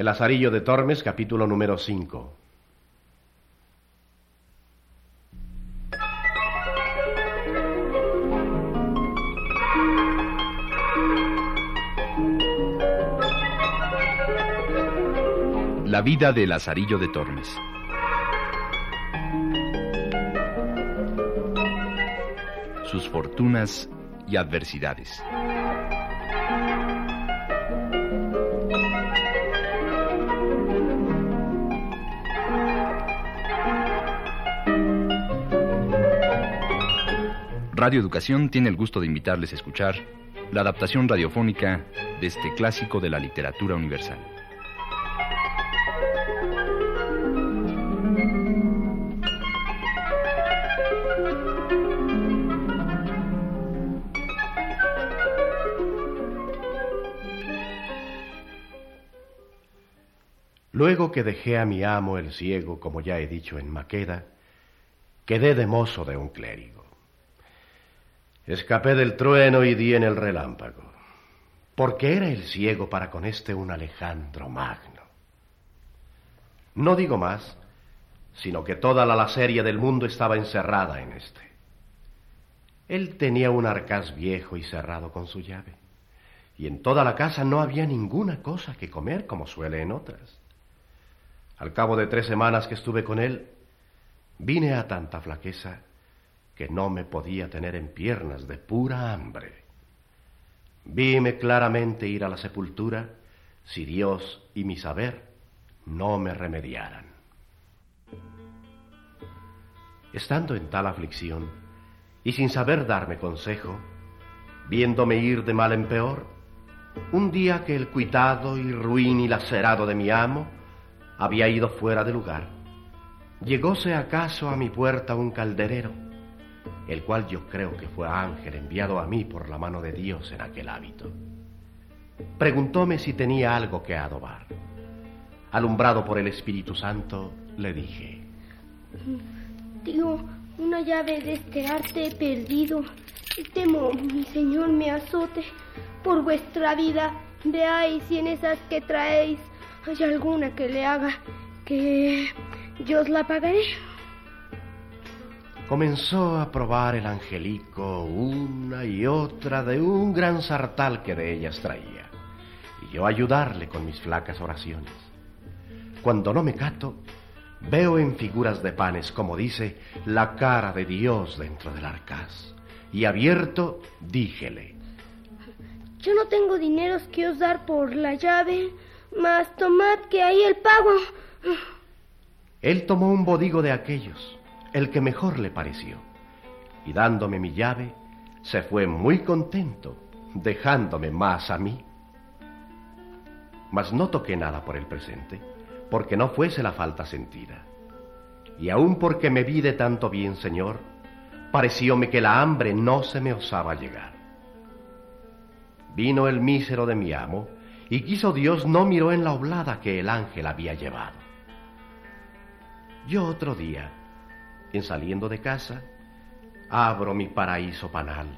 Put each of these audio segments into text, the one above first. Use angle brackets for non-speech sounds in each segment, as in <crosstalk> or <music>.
El Azarillo de Tormes, capítulo número 5. La vida del Lazarillo de Tormes. Sus fortunas y adversidades. Radio Educación tiene el gusto de invitarles a escuchar la adaptación radiofónica de este clásico de la literatura universal. Luego que dejé a mi amo el ciego, como ya he dicho en Maqueda, quedé de mozo de un clérigo. Escapé del trueno y di en el relámpago, porque era el ciego para con este un Alejandro Magno. No digo más, sino que toda la laceria del mundo estaba encerrada en este. Él tenía un arcaz viejo y cerrado con su llave, y en toda la casa no había ninguna cosa que comer como suele en otras. Al cabo de tres semanas que estuve con él, vine a tanta flaqueza que no me podía tener en piernas de pura hambre. Vime claramente ir a la sepultura si Dios y mi saber no me remediaran. Estando en tal aflicción y sin saber darme consejo, viéndome ir de mal en peor, un día que el cuitado y ruin y lacerado de mi amo había ido fuera de lugar. Llegóse acaso a mi puerta un calderero, el cual yo creo que fue ángel enviado a mí por la mano de Dios en aquel hábito. Preguntóme si tenía algo que adobar. Alumbrado por el Espíritu Santo, le dije, Tío, una llave de este arte he perdido. Temo, mi señor, me azote por vuestra vida. Veáis si en esas que traéis hay alguna que le haga que yo os la pagaré. Comenzó a probar el angelico una y otra de un gran sartal que de ellas traía, y yo ayudarle con mis flacas oraciones. Cuando no me cato, veo en figuras de panes, como dice, la cara de Dios dentro del arcaz, y abierto díjele, Yo no tengo dineros que os dar por la llave, mas tomad que ahí el pago. Él tomó un bodigo de aquellos, el que mejor le pareció, y dándome mi llave, se fue muy contento, dejándome más a mí. Mas no toqué nada por el presente, porque no fuese la falta sentida. Y aun porque me vi de tanto bien, Señor, parecióme que la hambre no se me osaba llegar. Vino el mísero de mi amo, y quiso Dios no miró en la oblada que el ángel había llevado. Yo otro día, en saliendo de casa, abro mi paraíso panal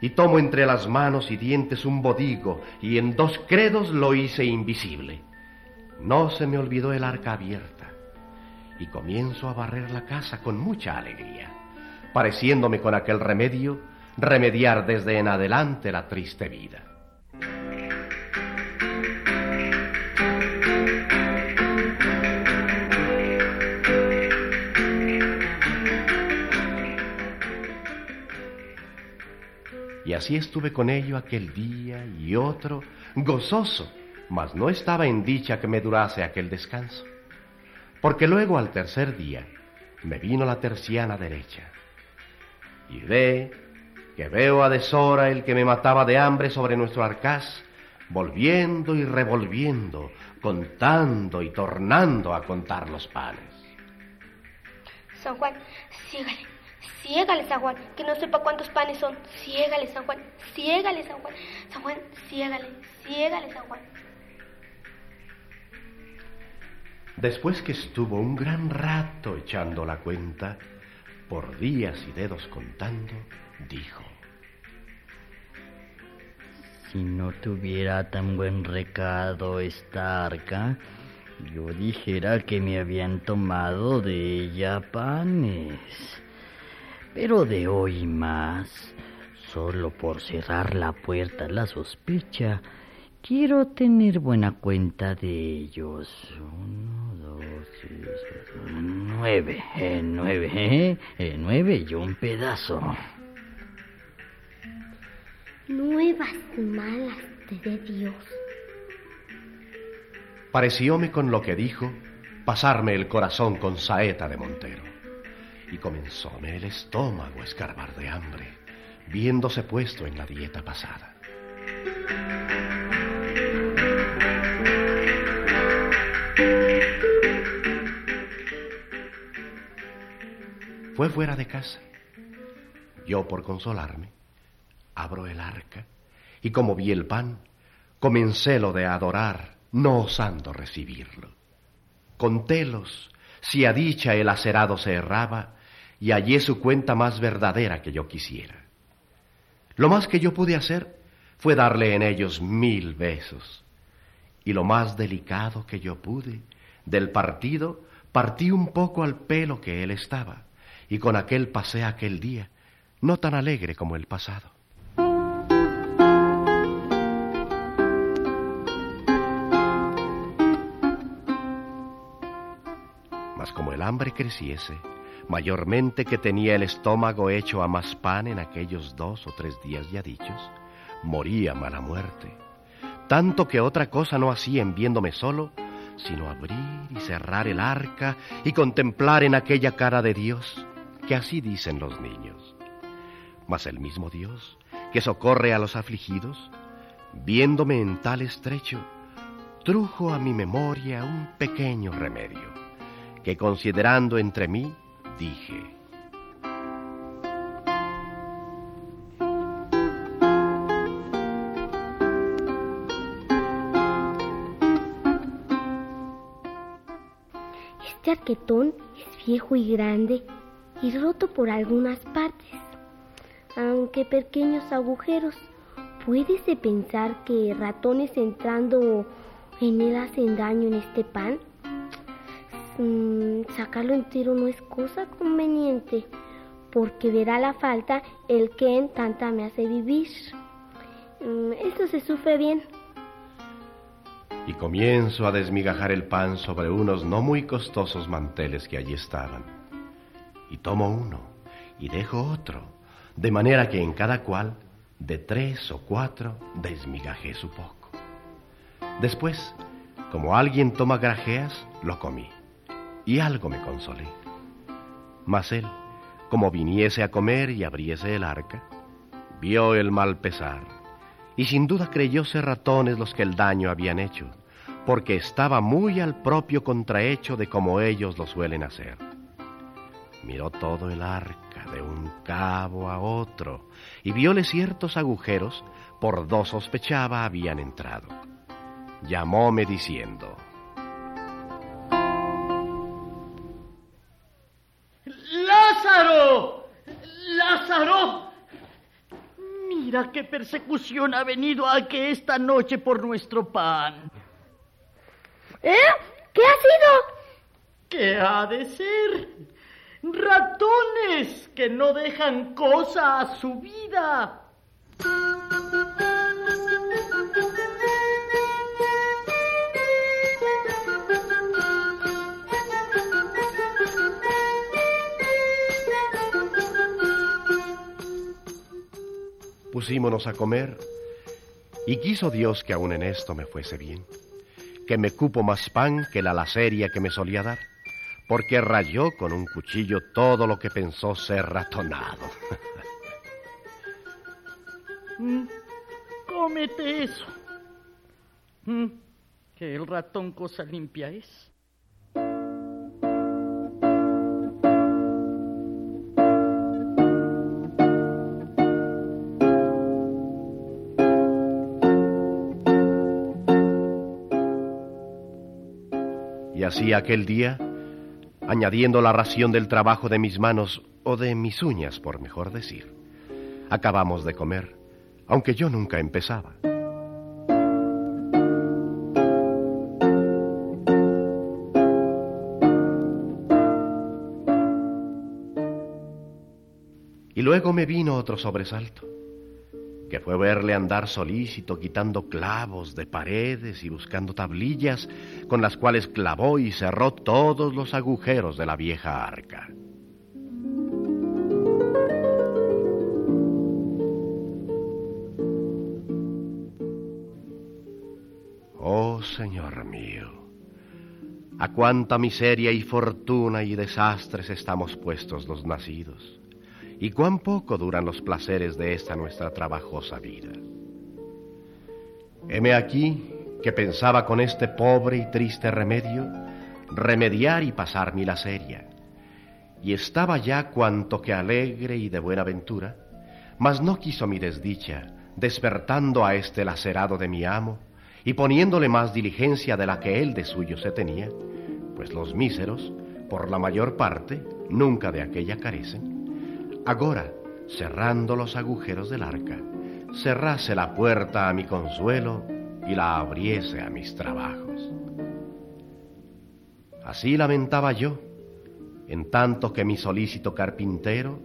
y tomo entre las manos y dientes un bodigo y en dos credos lo hice invisible. No se me olvidó el arca abierta y comienzo a barrer la casa con mucha alegría, pareciéndome con aquel remedio remediar desde en adelante la triste vida. Así estuve con ello aquel día y otro, gozoso, mas no estaba en dicha que me durase aquel descanso. Porque luego al tercer día me vino la terciana derecha. Y ve que veo a deshora el que me mataba de hambre sobre nuestro arcaz, volviendo y revolviendo, contando y tornando a contar los panes. San Juan, sígale, Ciégale, San Juan, que no sepa cuántos panes son. Ciégale, San Juan, ciégale, San Juan. San Juan, ciégale, ciégale, San Juan. Después que estuvo un gran rato echando la cuenta, por días y dedos contando, dijo. Si no tuviera tan buen recado esta arca, yo dijera que me habían tomado de ella panes. Pero de hoy más, solo por cerrar la puerta a la sospecha, quiero tener buena cuenta de ellos. Uno, dos, tres, nueve, eh, nueve, eh, eh, nueve y un pedazo. Nuevas malas te dé Dios. Parecióme con lo que dijo pasarme el corazón con saeta de Montero. Y comenzóme el estómago a escarbar de hambre, viéndose puesto en la dieta pasada. Fue fuera de casa. Yo, por consolarme, abro el arca y como vi el pan, comencé lo de adorar, no osando recibirlo. Contélos, si a dicha el acerado se erraba, y hallé su cuenta más verdadera que yo quisiera. Lo más que yo pude hacer fue darle en ellos mil besos, y lo más delicado que yo pude, del partido, partí un poco al pelo que él estaba, y con aquel pasé aquel día, no tan alegre como el pasado. Mas como el hambre creciese, mayormente que tenía el estómago hecho a más pan en aquellos dos o tres días ya dichos, moría mala muerte. Tanto que otra cosa no hacía en viéndome solo, sino abrir y cerrar el arca y contemplar en aquella cara de Dios, que así dicen los niños. Mas el mismo Dios, que socorre a los afligidos, viéndome en tal estrecho, trujo a mi memoria un pequeño remedio, que considerando entre mí, dije, Este arquetón es viejo y grande y roto por algunas partes, aunque pequeños agujeros. ¿Puedes de pensar que ratones entrando en él hacen daño en este pan? Mm, sacarlo entero no es cosa conveniente, porque verá la falta el que en tanta me hace vivir. Mm, esto se sufre bien. y comienzo a desmigajar el pan sobre unos no muy costosos manteles que allí estaban. Y tomo uno y dejo otro, de manera que en cada cual, de tres o cuatro, desmigajé su poco. Después, como alguien toma grajeas, lo comí, y algo me consolé. Mas él, como viniese a comer y abriese el arca, vio el mal pesar, y sin duda creyó ser ratones los que el daño habían hecho, porque estaba muy al propio contrahecho de como ellos lo suelen hacer. Miró todo el arca de un cabo a otro, y viole ciertos agujeros por dos sospechaba habían entrado. Llamóme diciendo, ¡Lázaro! ¡Lázaro! Mira qué persecución ha venido aquí esta noche por nuestro pan. ¿Eh? ¿Qué ha sido? ¿Qué ha de ser? Ratones que no dejan cosa a su vida. Pusímonos a comer, y quiso Dios que aun en esto me fuese bien, que me cupo más pan que la laceria que me solía dar, porque rayó con un cuchillo todo lo que pensó ser ratonado. <laughs> Mm, Cómete eso. Mm, Que el ratón cosa limpia es. hacía aquel día, añadiendo la ración del trabajo de mis manos o de mis uñas, por mejor decir. Acabamos de comer, aunque yo nunca empezaba. Y luego me vino otro sobresalto que fue verle andar solícito quitando clavos de paredes y buscando tablillas con las cuales clavó y cerró todos los agujeros de la vieja arca. Oh Señor mío, a cuánta miseria y fortuna y desastres estamos puestos los nacidos, y cuán poco duran los placeres de esta nuestra trabajosa vida. Heme aquí que pensaba con este pobre y triste remedio remediar y pasar mi laceria, y estaba ya cuanto que alegre y de buena ventura, mas no quiso mi desdicha, despertando a este lacerado de mi amo, y poniéndole más diligencia de la que él de suyo se tenía, pues los míseros, por la mayor parte, nunca de aquella carecen, agora, cerrando los agujeros del arca, cerrase la puerta a mi consuelo y la abriese a mis trabajos. Así lamentaba yo, en tanto que mi solícito carpintero,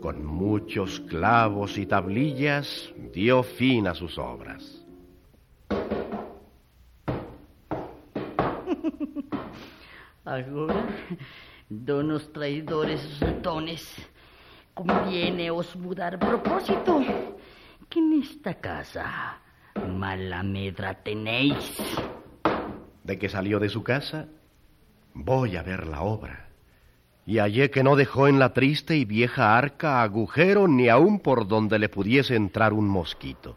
con muchos clavos y tablillas, dio fin a sus obras. <laughs> Agora, donos traidores ratones, conviene os mudar propósito, que en esta casa mala medra tenéis. De que salió de su casa, voy a ver la obra. Y hallé que no dejó en la triste y vieja arca agujero ni aun por donde le pudiese entrar un mosquito.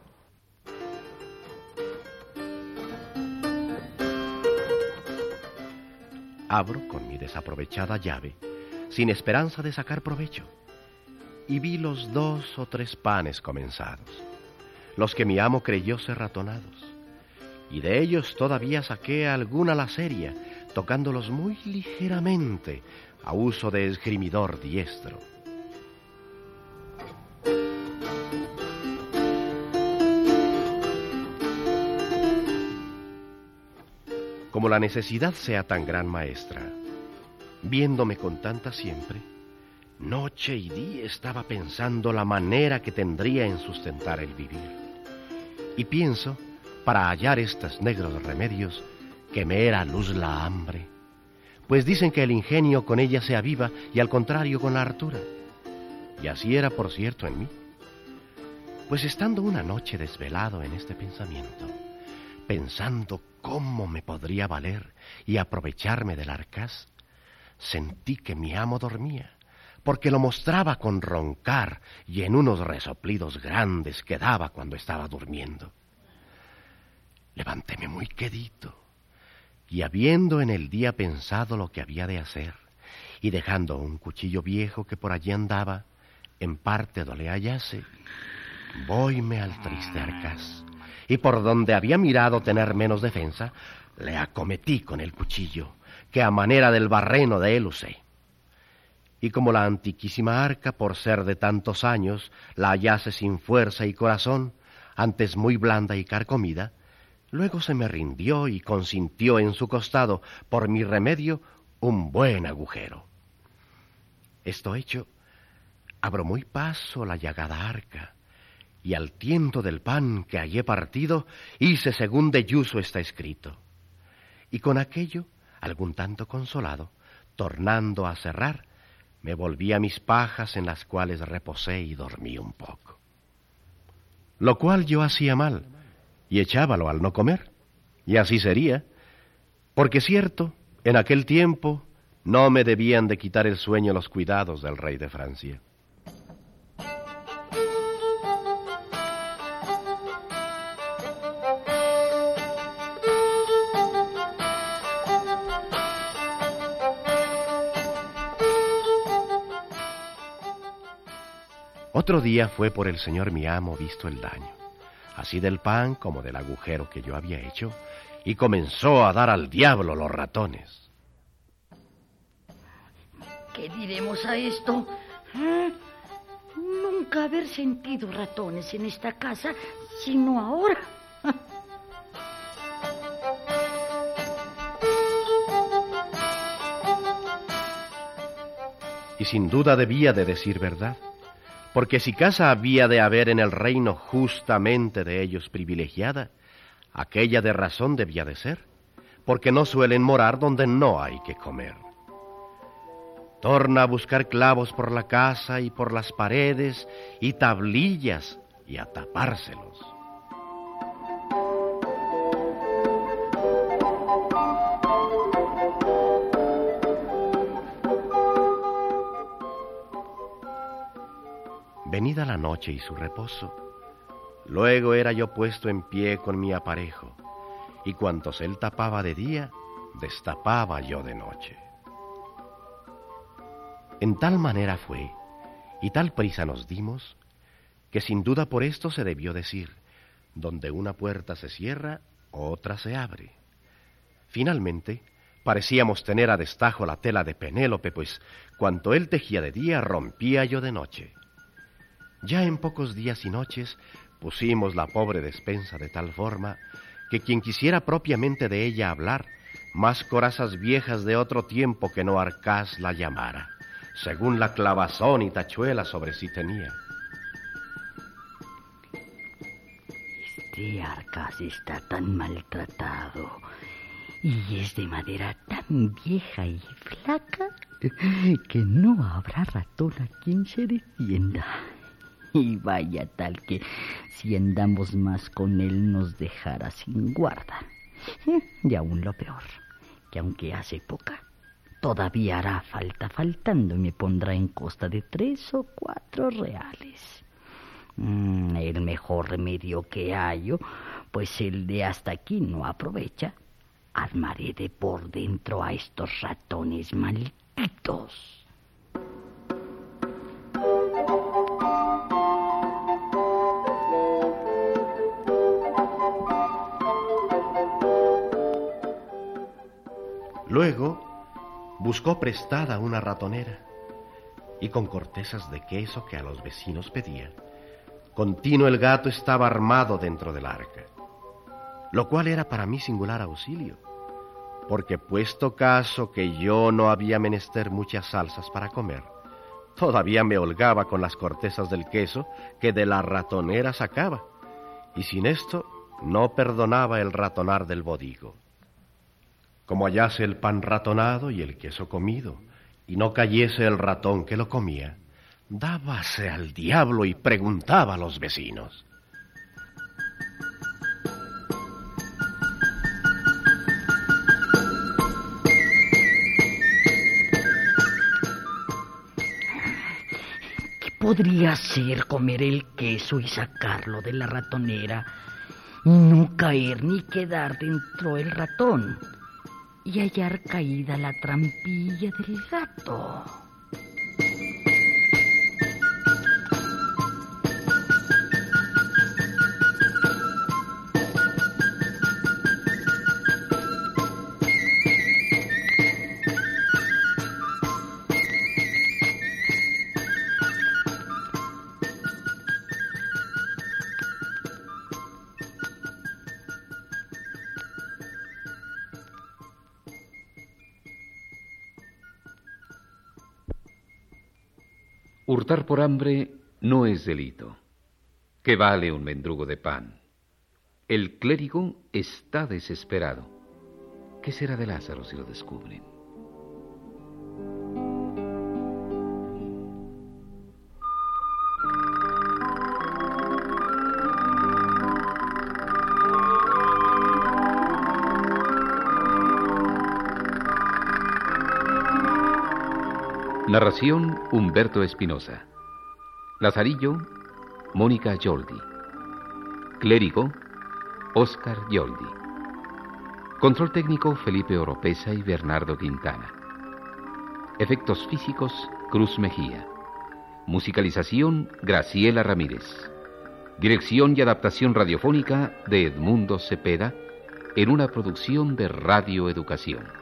Abro con mi desaprovechada llave, sin esperanza de sacar provecho, y vi los dos o tres panes comenzados, los que mi amo creyó ser ratonados, y de ellos todavía saqué alguna laceria, tocándolos muy ligeramente, a uso de esgrimidor diestro. Como la necesidad sea tan gran maestra, viéndome con tanta siempre, noche y día estaba pensando la manera que tendría en sustentar el vivir. Y pienso, para hallar estos negros remedios, que me era luz la hambre, pues dicen que el ingenio con ella se aviva y al contrario con la hartura. Y así era, por cierto, en mí. Pues estando una noche desvelado en este pensamiento, pensando cómo me podría valer y aprovecharme del arcaz, sentí que mi amo dormía, porque lo mostraba con roncar y en unos resoplidos grandes que daba cuando estaba durmiendo. Levantéme muy quedito, y habiendo en el día pensado lo que había de hacer, y dejando un cuchillo viejo que por allí andaba, en parte do le hallase, voyme al triste arcaz y por donde había mirado tener menos defensa, le acometí con el cuchillo, que a manera del barreno de él usé. Y como la antiquísima arca, por ser de tantos años, la hallase sin fuerza y corazón, antes muy blanda y carcomida, luego se me rindió y consintió en su costado, por mi remedio, un buen agujero. Esto hecho, abro muy paso la llagada arca, y al tiento del pan que hallé partido, hice según de Yuso está escrito. Y con aquello, algún tanto consolado, tornando a cerrar, me volví a mis pajas en las cuales reposé y dormí un poco. Lo cual yo hacía mal, y echábalo al no comer, y así sería, porque cierto, en aquel tiempo no me debían de quitar el sueño los cuidados del rey de Francia. Otro día fue por el señor mi amo visto el daño, así del pan como del agujero que yo había hecho, y comenzó a dar al diablo los ratones. ¿Qué diremos a esto? ¿Eh? Nunca haber sentido ratones en esta casa, sino ahora. Y sin duda debía de decir verdad Porque si casa había de haber en el reino justamente de ellos privilegiada, aquella de razón debía de ser, porque no suelen morar donde no hay que comer. Torna a buscar clavos por la casa y por las paredes y tablillas y a tapárselos. Venida la noche y su reposo, luego era yo puesto en pie con mi aparejo, y cuantos él tapaba de día, destapaba yo de noche. En tal manera fue, y tal prisa nos dimos, que sin duda por esto se debió decir, donde una puerta se cierra, otra se abre. Finalmente, parecíamos tener a destajo la tela de Penélope, pues cuanto él tejía de día, rompía yo de noche. Ya en pocos días y noches pusimos la pobre despensa de tal forma que quien quisiera propiamente de ella hablar, más corazas viejas de otro tiempo que no Arcás la llamara, según la clavazón y tachuela sobre sí tenía. Este Arcás está tan maltratado y es de madera tan vieja y flaca que no habrá ratón a quien se defienda. <laughs> Y vaya tal que si andamos más con él nos dejara sin guarda. Y aún lo peor, que aunque hace poca, todavía hará falta faltando y me pondrá en costa de tres o cuatro reales. Mm, el mejor remedio que hallo, pues el de hasta aquí no aprovecha, armaré de por dentro a estos ratones malditos. Buscó prestada una ratonera y con cortezas de queso que a los vecinos pedía, continuo el gato estaba armado dentro del arca, lo cual era para mí singular auxilio, porque puesto caso que yo no había menester muchas salsas para comer, todavía me holgaba con las cortezas del queso que de la ratonera sacaba, y sin esto no perdonaba el ratonar del bodigo como hallase el pan ratonado y el queso comido, y no cayese el ratón que lo comía, dábase al diablo y preguntaba a los vecinos. ¿Qué podría ser comer el queso y sacarlo de la ratonera y no caer ni quedar dentro el ratón? Y hallar caída la trampilla del gato. Hurtar por hambre no es delito. ¿Qué vale un mendrugo de pan? El clérigo está desesperado. ¿Qué será de Lázaro si lo descubren? Narración Humberto Espinosa. Lazarillo Mónica Yoldi. Clérigo Oscar Yoldi. Control técnico Felipe Oropesa y Bernardo Quintana. Efectos físicos Cruz Mejía. Musicalización Graciela Ramírez. Dirección y adaptación radiofónica de Edmundo Cepeda en una producción de Radio Educación.